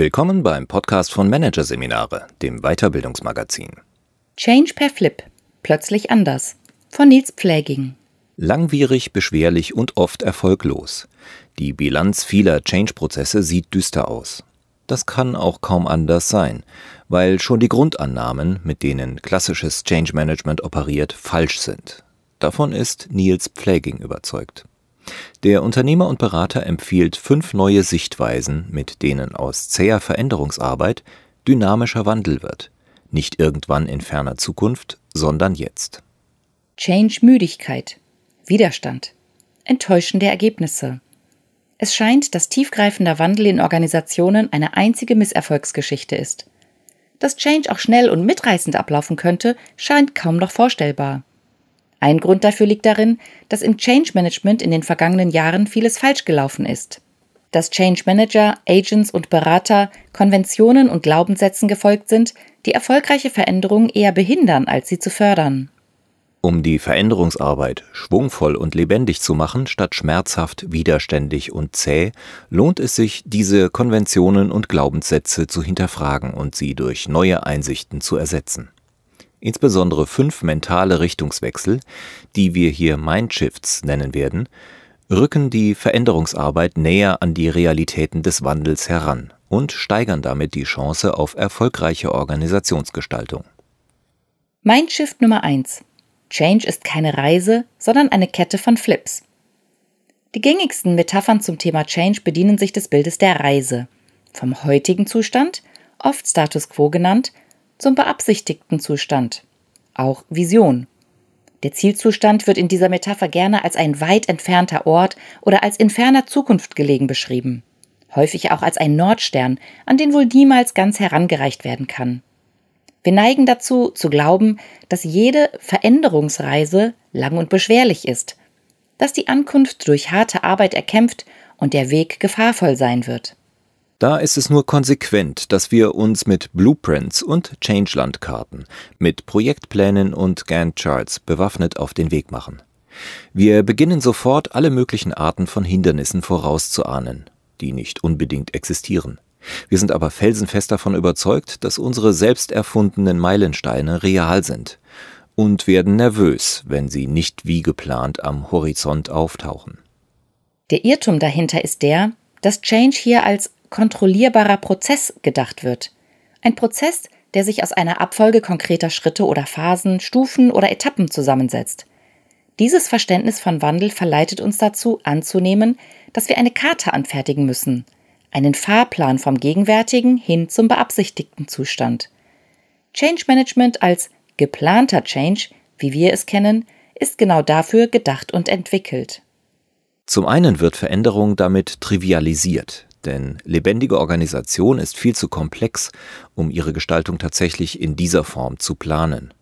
Willkommen beim Podcast von Managerseminare, dem Weiterbildungsmagazin. Change per Flip. Plötzlich anders. Von Nils Pfläging. Langwierig, beschwerlich und oft erfolglos. Die Bilanz vieler Change-Prozesse sieht düster aus. Das kann auch kaum anders sein, weil schon die Grundannahmen, mit denen klassisches Change Management operiert, falsch sind. Davon ist Nils Pfläging überzeugt. Der Unternehmer und Berater empfiehlt fünf neue Sichtweisen, mit denen aus zäher Veränderungsarbeit dynamischer Wandel wird. Nicht irgendwann in ferner Zukunft, sondern jetzt. Change-Müdigkeit, Widerstand, enttäuschende Ergebnisse. Es scheint, dass tiefgreifender Wandel in Organisationen eine einzige Misserfolgsgeschichte ist. Dass Change auch schnell und mitreißend ablaufen könnte, scheint kaum noch vorstellbar. Ein Grund dafür liegt darin, dass im Change Management in den vergangenen Jahren vieles falsch gelaufen ist. Dass Change Manager, Agents und Berater Konventionen und Glaubenssätzen gefolgt sind, die erfolgreiche Veränderungen eher behindern, als sie zu fördern. Um die Veränderungsarbeit schwungvoll und lebendig zu machen, statt schmerzhaft, widerständig und zäh, lohnt es sich, diese Konventionen und Glaubenssätze zu hinterfragen und sie durch neue Einsichten zu ersetzen. Insbesondere fünf mentale Richtungswechsel, die wir hier Mindshifts nennen werden, rücken die Veränderungsarbeit näher an die Realitäten des Wandels heran und steigern damit die Chance auf erfolgreiche Organisationsgestaltung. Mindshift Nummer 1. Change ist keine Reise, sondern eine Kette von Flips. Die gängigsten Metaphern zum Thema Change bedienen sich des Bildes der Reise. Vom heutigen Zustand, oft Status quo genannt, zum beabsichtigten Zustand, auch Vision. Der Zielzustand wird in dieser Metapher gerne als ein weit entfernter Ort oder als in ferner Zukunft gelegen beschrieben, häufig auch als ein Nordstern, an den wohl niemals ganz herangereicht werden kann. Wir neigen dazu zu glauben, dass jede Veränderungsreise lang und beschwerlich ist, dass die Ankunft durch harte Arbeit erkämpft und der Weg gefahrvoll sein wird. Da ist es nur konsequent, dass wir uns mit Blueprints und Changeland-Karten, mit Projektplänen und Gantt-Charts bewaffnet auf den Weg machen. Wir beginnen sofort alle möglichen Arten von Hindernissen vorauszuahnen, die nicht unbedingt existieren. Wir sind aber felsenfest davon überzeugt, dass unsere selbst erfundenen Meilensteine real sind und werden nervös, wenn sie nicht wie geplant am Horizont auftauchen. Der Irrtum dahinter ist der, dass Change hier als kontrollierbarer Prozess gedacht wird. Ein Prozess, der sich aus einer Abfolge konkreter Schritte oder Phasen, Stufen oder Etappen zusammensetzt. Dieses Verständnis von Wandel verleitet uns dazu, anzunehmen, dass wir eine Karte anfertigen müssen, einen Fahrplan vom gegenwärtigen hin zum beabsichtigten Zustand. Change Management als geplanter Change, wie wir es kennen, ist genau dafür gedacht und entwickelt. Zum einen wird Veränderung damit trivialisiert. Denn lebendige Organisation ist viel zu komplex, um ihre Gestaltung tatsächlich in dieser Form zu planen.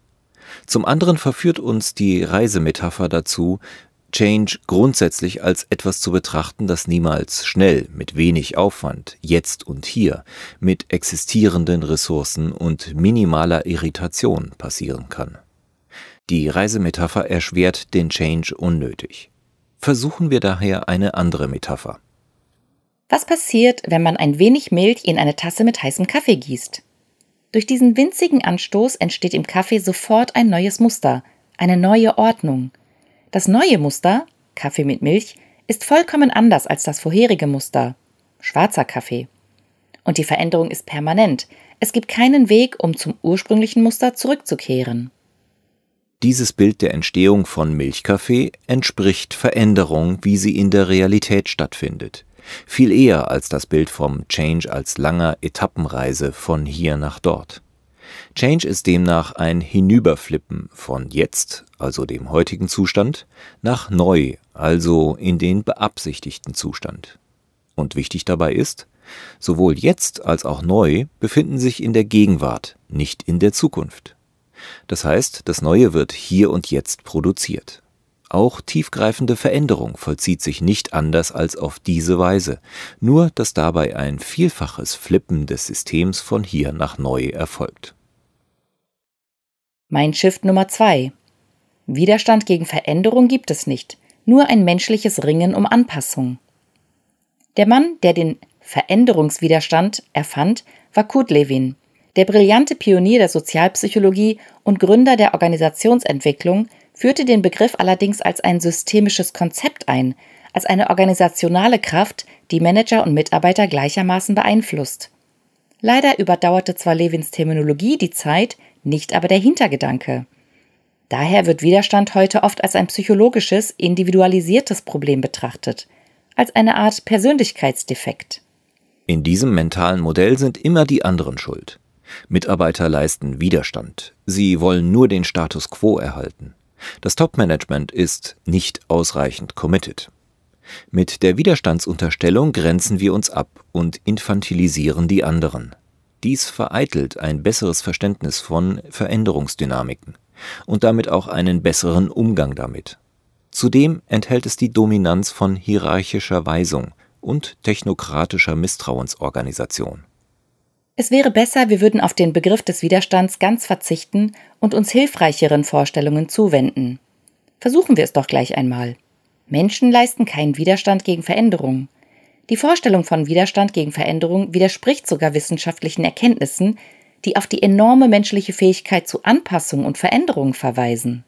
Zum anderen verführt uns die Reisemetapher dazu, Change grundsätzlich als etwas zu betrachten, das niemals schnell, mit wenig Aufwand, jetzt und hier, mit existierenden Ressourcen und minimaler Irritation passieren kann. Die Reisemetapher erschwert den Change unnötig. Versuchen wir daher eine andere Metapher. Was passiert, wenn man ein wenig Milch in eine Tasse mit heißem Kaffee gießt? Durch diesen winzigen Anstoß entsteht im Kaffee sofort ein neues Muster, eine neue Ordnung. Das neue Muster, Kaffee mit Milch, ist vollkommen anders als das vorherige Muster, schwarzer Kaffee. Und die Veränderung ist permanent. Es gibt keinen Weg, um zum ursprünglichen Muster zurückzukehren. Dieses Bild der Entstehung von Milchkaffee entspricht Veränderung, wie sie in der Realität stattfindet viel eher als das Bild vom Change als langer Etappenreise von hier nach dort. Change ist demnach ein Hinüberflippen von jetzt, also dem heutigen Zustand, nach neu, also in den beabsichtigten Zustand. Und wichtig dabei ist, sowohl jetzt als auch neu befinden sich in der Gegenwart, nicht in der Zukunft. Das heißt, das Neue wird hier und jetzt produziert. Auch tiefgreifende Veränderung vollzieht sich nicht anders als auf diese Weise, nur dass dabei ein vielfaches Flippen des Systems von hier nach neu erfolgt. Mindshift Nummer 2 Widerstand gegen Veränderung gibt es nicht, nur ein menschliches Ringen um Anpassung. Der Mann, der den Veränderungswiderstand erfand, war Kurt Lewin, der brillante Pionier der Sozialpsychologie und Gründer der Organisationsentwicklung, führte den Begriff allerdings als ein systemisches Konzept ein, als eine organisationale Kraft, die Manager und Mitarbeiter gleichermaßen beeinflusst. Leider überdauerte zwar Lewins Terminologie die Zeit, nicht aber der Hintergedanke. Daher wird Widerstand heute oft als ein psychologisches, individualisiertes Problem betrachtet, als eine Art Persönlichkeitsdefekt. In diesem mentalen Modell sind immer die anderen schuld. Mitarbeiter leisten Widerstand. Sie wollen nur den Status quo erhalten. Das Top-Management ist nicht ausreichend committed. Mit der Widerstandsunterstellung grenzen wir uns ab und infantilisieren die anderen. Dies vereitelt ein besseres Verständnis von Veränderungsdynamiken und damit auch einen besseren Umgang damit. Zudem enthält es die Dominanz von hierarchischer Weisung und technokratischer Misstrauensorganisation. Es wäre besser, wir würden auf den Begriff des Widerstands ganz verzichten und uns hilfreicheren Vorstellungen zuwenden. Versuchen wir es doch gleich einmal. Menschen leisten keinen Widerstand gegen Veränderung. Die Vorstellung von Widerstand gegen Veränderung widerspricht sogar wissenschaftlichen Erkenntnissen, die auf die enorme menschliche Fähigkeit zu Anpassung und Veränderung verweisen.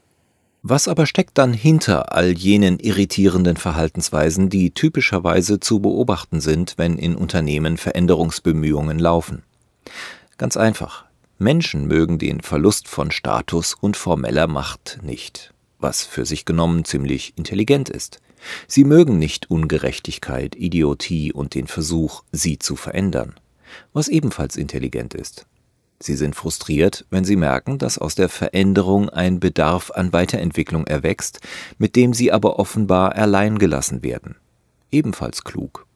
Was aber steckt dann hinter all jenen irritierenden Verhaltensweisen, die typischerweise zu beobachten sind, wenn in Unternehmen Veränderungsbemühungen laufen? Ganz einfach. Menschen mögen den Verlust von Status und formeller Macht nicht was für sich genommen ziemlich intelligent ist. Sie mögen nicht Ungerechtigkeit, Idiotie und den Versuch, sie zu verändern, was ebenfalls intelligent ist. Sie sind frustriert, wenn sie merken, dass aus der Veränderung ein Bedarf an Weiterentwicklung erwächst, mit dem sie aber offenbar allein gelassen werden. Ebenfalls klug.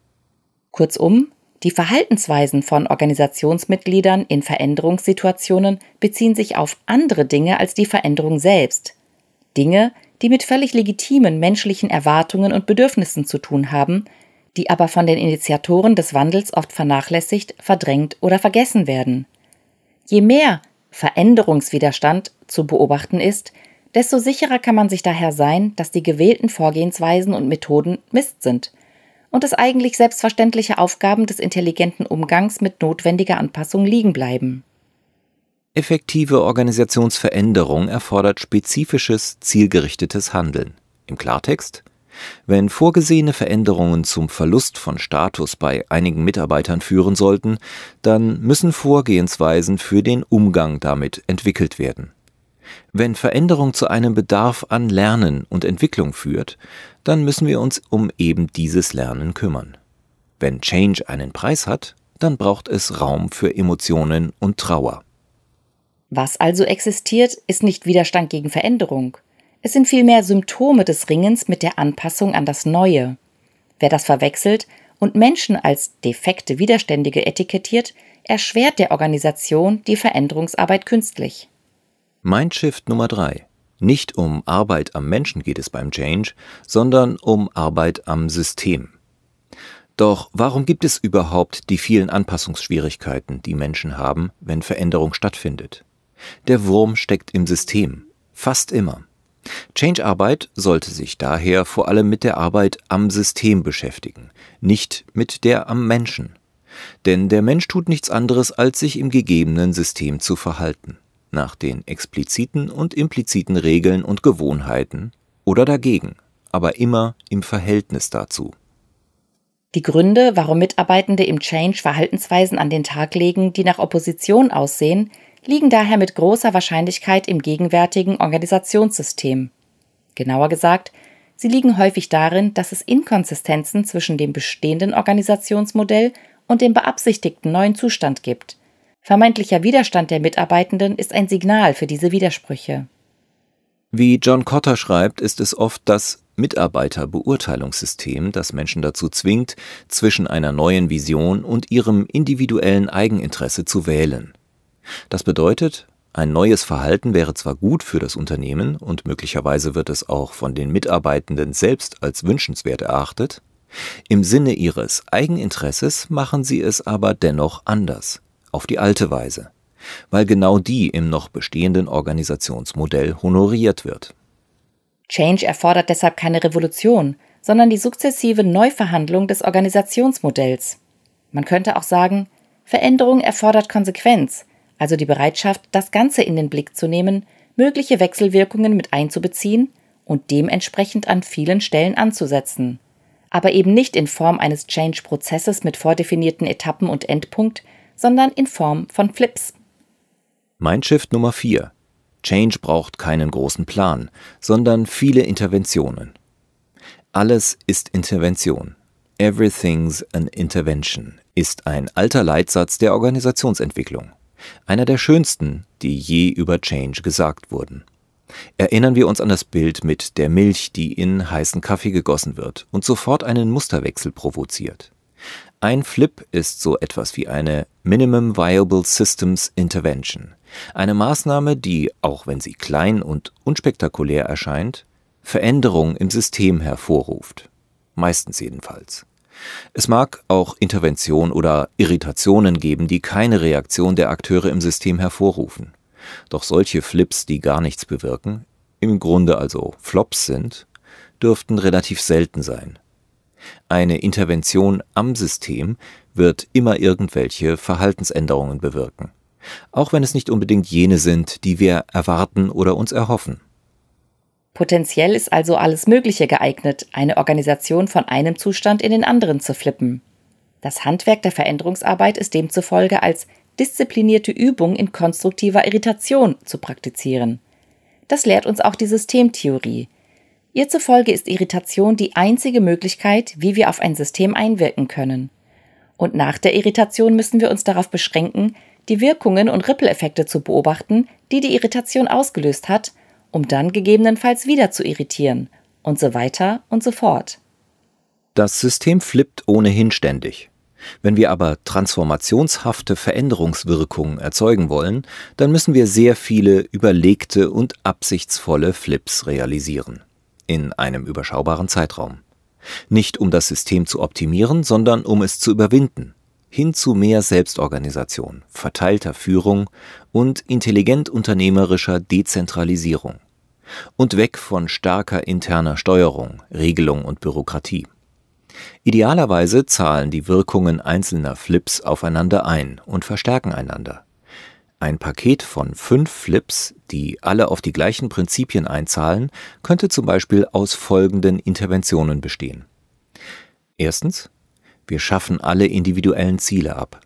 Kurzum, die Verhaltensweisen von Organisationsmitgliedern in Veränderungssituationen beziehen sich auf andere Dinge als die Veränderung selbst, Dinge, die mit völlig legitimen menschlichen Erwartungen und Bedürfnissen zu tun haben, die aber von den Initiatoren des Wandels oft vernachlässigt, verdrängt oder vergessen werden. Je mehr Veränderungswiderstand zu beobachten ist, desto sicherer kann man sich daher sein, dass die gewählten Vorgehensweisen und Methoden Mist sind und dass eigentlich selbstverständliche Aufgaben des intelligenten Umgangs mit notwendiger Anpassung liegen bleiben. Effektive Organisationsveränderung erfordert spezifisches, zielgerichtetes Handeln. Im Klartext wenn vorgesehene Veränderungen zum Verlust von Status bei einigen Mitarbeitern führen sollten, dann müssen Vorgehensweisen für den Umgang damit entwickelt werden. Wenn Veränderung zu einem Bedarf an Lernen und Entwicklung führt, dann müssen wir uns um eben dieses Lernen kümmern. Wenn Change einen Preis hat, dann braucht es Raum für Emotionen und Trauer. Was also existiert, ist nicht Widerstand gegen Veränderung. Es sind vielmehr Symptome des Ringens mit der Anpassung an das Neue. Wer das verwechselt und Menschen als defekte Widerständige etikettiert, erschwert der Organisation die Veränderungsarbeit künstlich. Mindshift Nummer 3. Nicht um Arbeit am Menschen geht es beim Change, sondern um Arbeit am System. Doch warum gibt es überhaupt die vielen Anpassungsschwierigkeiten, die Menschen haben, wenn Veränderung stattfindet? Der Wurm steckt im System, fast immer. Change-Arbeit sollte sich daher vor allem mit der Arbeit am System beschäftigen, nicht mit der am Menschen. Denn der Mensch tut nichts anderes, als sich im gegebenen System zu verhalten, nach den expliziten und impliziten Regeln und Gewohnheiten oder dagegen, aber immer im Verhältnis dazu. Die Gründe, warum Mitarbeitende im Change Verhaltensweisen an den Tag legen, die nach Opposition aussehen, liegen daher mit großer Wahrscheinlichkeit im gegenwärtigen Organisationssystem. Genauer gesagt, sie liegen häufig darin, dass es Inkonsistenzen zwischen dem bestehenden Organisationsmodell und dem beabsichtigten neuen Zustand gibt. Vermeintlicher Widerstand der Mitarbeitenden ist ein Signal für diese Widersprüche. Wie John Cotter schreibt, ist es oft das Mitarbeiterbeurteilungssystem, das Menschen dazu zwingt, zwischen einer neuen Vision und ihrem individuellen Eigeninteresse zu wählen. Das bedeutet, ein neues Verhalten wäre zwar gut für das Unternehmen und möglicherweise wird es auch von den Mitarbeitenden selbst als wünschenswert erachtet, im Sinne ihres Eigeninteresses machen sie es aber dennoch anders, auf die alte Weise, weil genau die im noch bestehenden Organisationsmodell honoriert wird. Change erfordert deshalb keine Revolution, sondern die sukzessive Neuverhandlung des Organisationsmodells. Man könnte auch sagen, Veränderung erfordert Konsequenz, also die Bereitschaft, das Ganze in den Blick zu nehmen, mögliche Wechselwirkungen mit einzubeziehen und dementsprechend an vielen Stellen anzusetzen. Aber eben nicht in Form eines Change-Prozesses mit vordefinierten Etappen und Endpunkt, sondern in Form von Flips. Mindshift Nummer 4. Change braucht keinen großen Plan, sondern viele Interventionen. Alles ist Intervention. Everything's an intervention ist ein alter Leitsatz der Organisationsentwicklung. Einer der schönsten, die je über Change gesagt wurden. Erinnern wir uns an das Bild mit der Milch, die in heißen Kaffee gegossen wird und sofort einen Musterwechsel provoziert. Ein Flip ist so etwas wie eine Minimum Viable Systems Intervention, eine Maßnahme, die, auch wenn sie klein und unspektakulär erscheint, Veränderung im System hervorruft meistens jedenfalls. Es mag auch Intervention oder Irritationen geben, die keine Reaktion der Akteure im System hervorrufen. Doch solche Flips, die gar nichts bewirken, im Grunde also Flops sind, dürften relativ selten sein. Eine Intervention am System wird immer irgendwelche Verhaltensänderungen bewirken, auch wenn es nicht unbedingt jene sind, die wir erwarten oder uns erhoffen. Potenziell ist also alles Mögliche geeignet, eine Organisation von einem Zustand in den anderen zu flippen. Das Handwerk der Veränderungsarbeit ist demzufolge als disziplinierte Übung in konstruktiver Irritation zu praktizieren. Das lehrt uns auch die Systemtheorie. Ihr zufolge ist Irritation die einzige Möglichkeit, wie wir auf ein System einwirken können. Und nach der Irritation müssen wir uns darauf beschränken, die Wirkungen und Rippeleffekte zu beobachten, die die Irritation ausgelöst hat um dann gegebenenfalls wieder zu irritieren und so weiter und so fort. Das System flippt ohnehin ständig. Wenn wir aber transformationshafte Veränderungswirkungen erzeugen wollen, dann müssen wir sehr viele überlegte und absichtsvolle Flips realisieren. In einem überschaubaren Zeitraum. Nicht um das System zu optimieren, sondern um es zu überwinden. Hin zu mehr Selbstorganisation, verteilter Führung und intelligent unternehmerischer Dezentralisierung und weg von starker interner Steuerung, Regelung und Bürokratie. Idealerweise zahlen die Wirkungen einzelner Flips aufeinander ein und verstärken einander. Ein Paket von fünf Flips, die alle auf die gleichen Prinzipien einzahlen, könnte zum Beispiel aus folgenden Interventionen bestehen. Erstens, wir schaffen alle individuellen Ziele ab.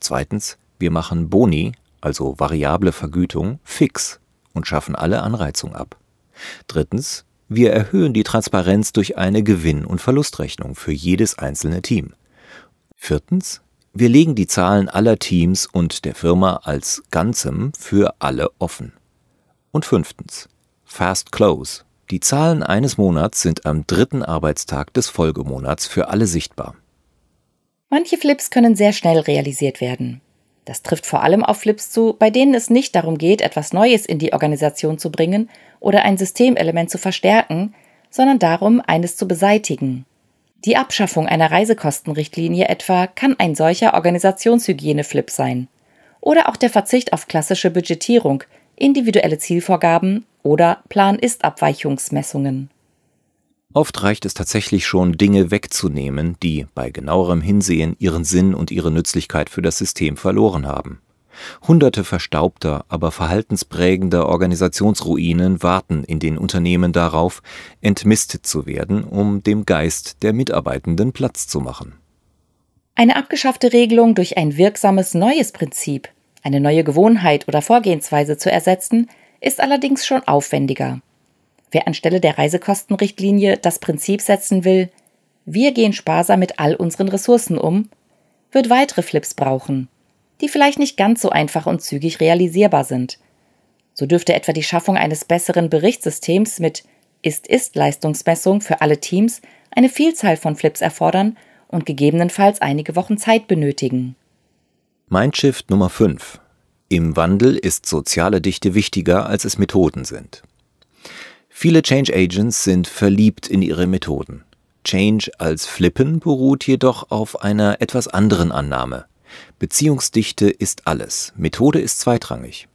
Zweitens, wir machen Boni, also variable Vergütung, fix und schaffen alle Anreizung ab. Drittens, wir erhöhen die Transparenz durch eine Gewinn- und Verlustrechnung für jedes einzelne Team. Viertens, wir legen die Zahlen aller Teams und der Firma als Ganzem für alle offen. Und fünftens, Fast Close. Die Zahlen eines Monats sind am dritten Arbeitstag des Folgemonats für alle sichtbar. Manche Flips können sehr schnell realisiert werden. Das trifft vor allem auf Flips zu, bei denen es nicht darum geht, etwas Neues in die Organisation zu bringen oder ein Systemelement zu verstärken, sondern darum, eines zu beseitigen. Die Abschaffung einer Reisekostenrichtlinie etwa kann ein solcher Organisationshygiene-Flip sein. Oder auch der Verzicht auf klassische Budgetierung, individuelle Zielvorgaben oder Plan-Ist-Abweichungsmessungen. Oft reicht es tatsächlich schon, Dinge wegzunehmen, die bei genauerem Hinsehen ihren Sinn und ihre Nützlichkeit für das System verloren haben. Hunderte verstaubter, aber verhaltensprägender Organisationsruinen warten in den Unternehmen darauf, entmistet zu werden, um dem Geist der Mitarbeitenden Platz zu machen. Eine abgeschaffte Regelung durch ein wirksames neues Prinzip, eine neue Gewohnheit oder Vorgehensweise zu ersetzen, ist allerdings schon aufwendiger. Wer anstelle der Reisekostenrichtlinie das Prinzip setzen will, wir gehen sparsam mit all unseren Ressourcen um, wird weitere Flips brauchen, die vielleicht nicht ganz so einfach und zügig realisierbar sind. So dürfte etwa die Schaffung eines besseren Berichtssystems mit Ist-Ist-Leistungsmessung für alle Teams eine Vielzahl von Flips erfordern und gegebenenfalls einige Wochen Zeit benötigen. Mindshift Nummer 5. Im Wandel ist soziale Dichte wichtiger, als es Methoden sind. Viele Change Agents sind verliebt in ihre Methoden. Change als Flippen beruht jedoch auf einer etwas anderen Annahme. Beziehungsdichte ist alles, Methode ist zweitrangig.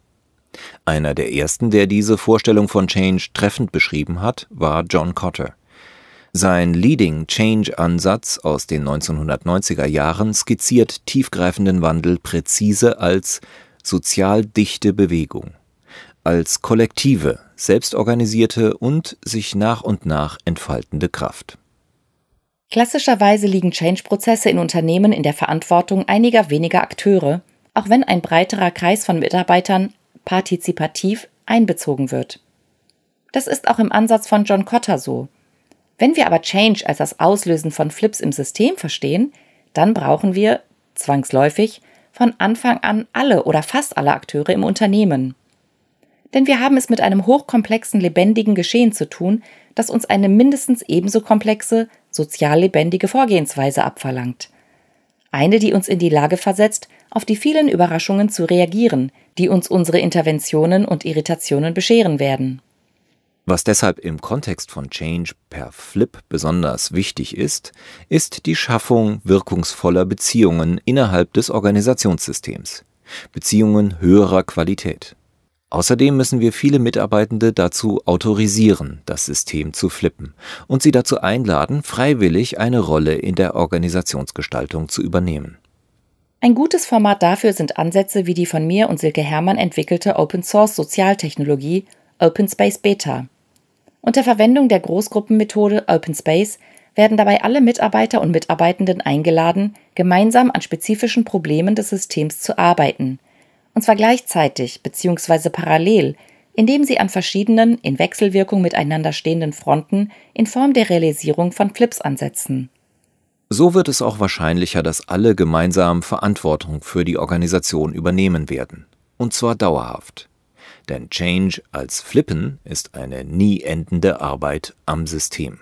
Einer der ersten, der diese Vorstellung von Change treffend beschrieben hat, war John Cotter. Sein Leading Change-Ansatz aus den 1990er Jahren skizziert tiefgreifenden Wandel präzise als sozial dichte Bewegung, als kollektive, selbstorganisierte und sich nach und nach entfaltende Kraft. Klassischerweise liegen Change-Prozesse in Unternehmen in der Verantwortung einiger weniger Akteure, auch wenn ein breiterer Kreis von Mitarbeitern partizipativ einbezogen wird. Das ist auch im Ansatz von John Cotter so. Wenn wir aber Change als das Auslösen von Flips im System verstehen, dann brauchen wir, zwangsläufig, von Anfang an alle oder fast alle Akteure im Unternehmen. Denn wir haben es mit einem hochkomplexen, lebendigen Geschehen zu tun, das uns eine mindestens ebenso komplexe, sozial lebendige Vorgehensweise abverlangt. Eine, die uns in die Lage versetzt, auf die vielen Überraschungen zu reagieren, die uns unsere Interventionen und Irritationen bescheren werden. Was deshalb im Kontext von Change per Flip besonders wichtig ist, ist die Schaffung wirkungsvoller Beziehungen innerhalb des Organisationssystems. Beziehungen höherer Qualität. Außerdem müssen wir viele Mitarbeitende dazu autorisieren, das System zu flippen und sie dazu einladen, freiwillig eine Rolle in der Organisationsgestaltung zu übernehmen. Ein gutes Format dafür sind Ansätze wie die von mir und Silke Hermann entwickelte Open Source Sozialtechnologie Open Space Beta. Unter Verwendung der Großgruppenmethode Open Space werden dabei alle Mitarbeiter und Mitarbeitenden eingeladen, gemeinsam an spezifischen Problemen des Systems zu arbeiten. Und zwar gleichzeitig bzw. parallel, indem sie an verschiedenen, in Wechselwirkung miteinander stehenden Fronten in Form der Realisierung von Flips ansetzen. So wird es auch wahrscheinlicher, dass alle gemeinsam Verantwortung für die Organisation übernehmen werden. Und zwar dauerhaft. Denn Change als Flippen ist eine nie endende Arbeit am System.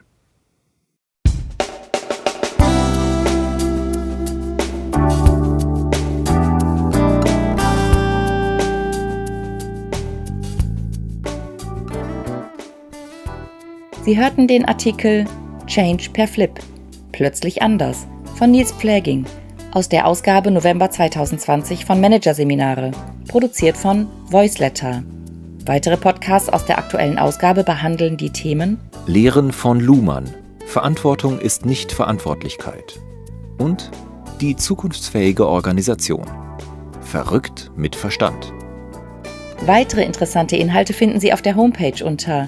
Sie hörten den Artikel Change per Flip. Plötzlich anders von Nils Pläging aus der Ausgabe November 2020 von Managerseminare, produziert von Voiceletter. Weitere Podcasts aus der aktuellen Ausgabe behandeln die Themen Lehren von Luhmann. Verantwortung ist nicht Verantwortlichkeit. Und die zukunftsfähige Organisation. Verrückt mit Verstand. Weitere interessante Inhalte finden Sie auf der Homepage unter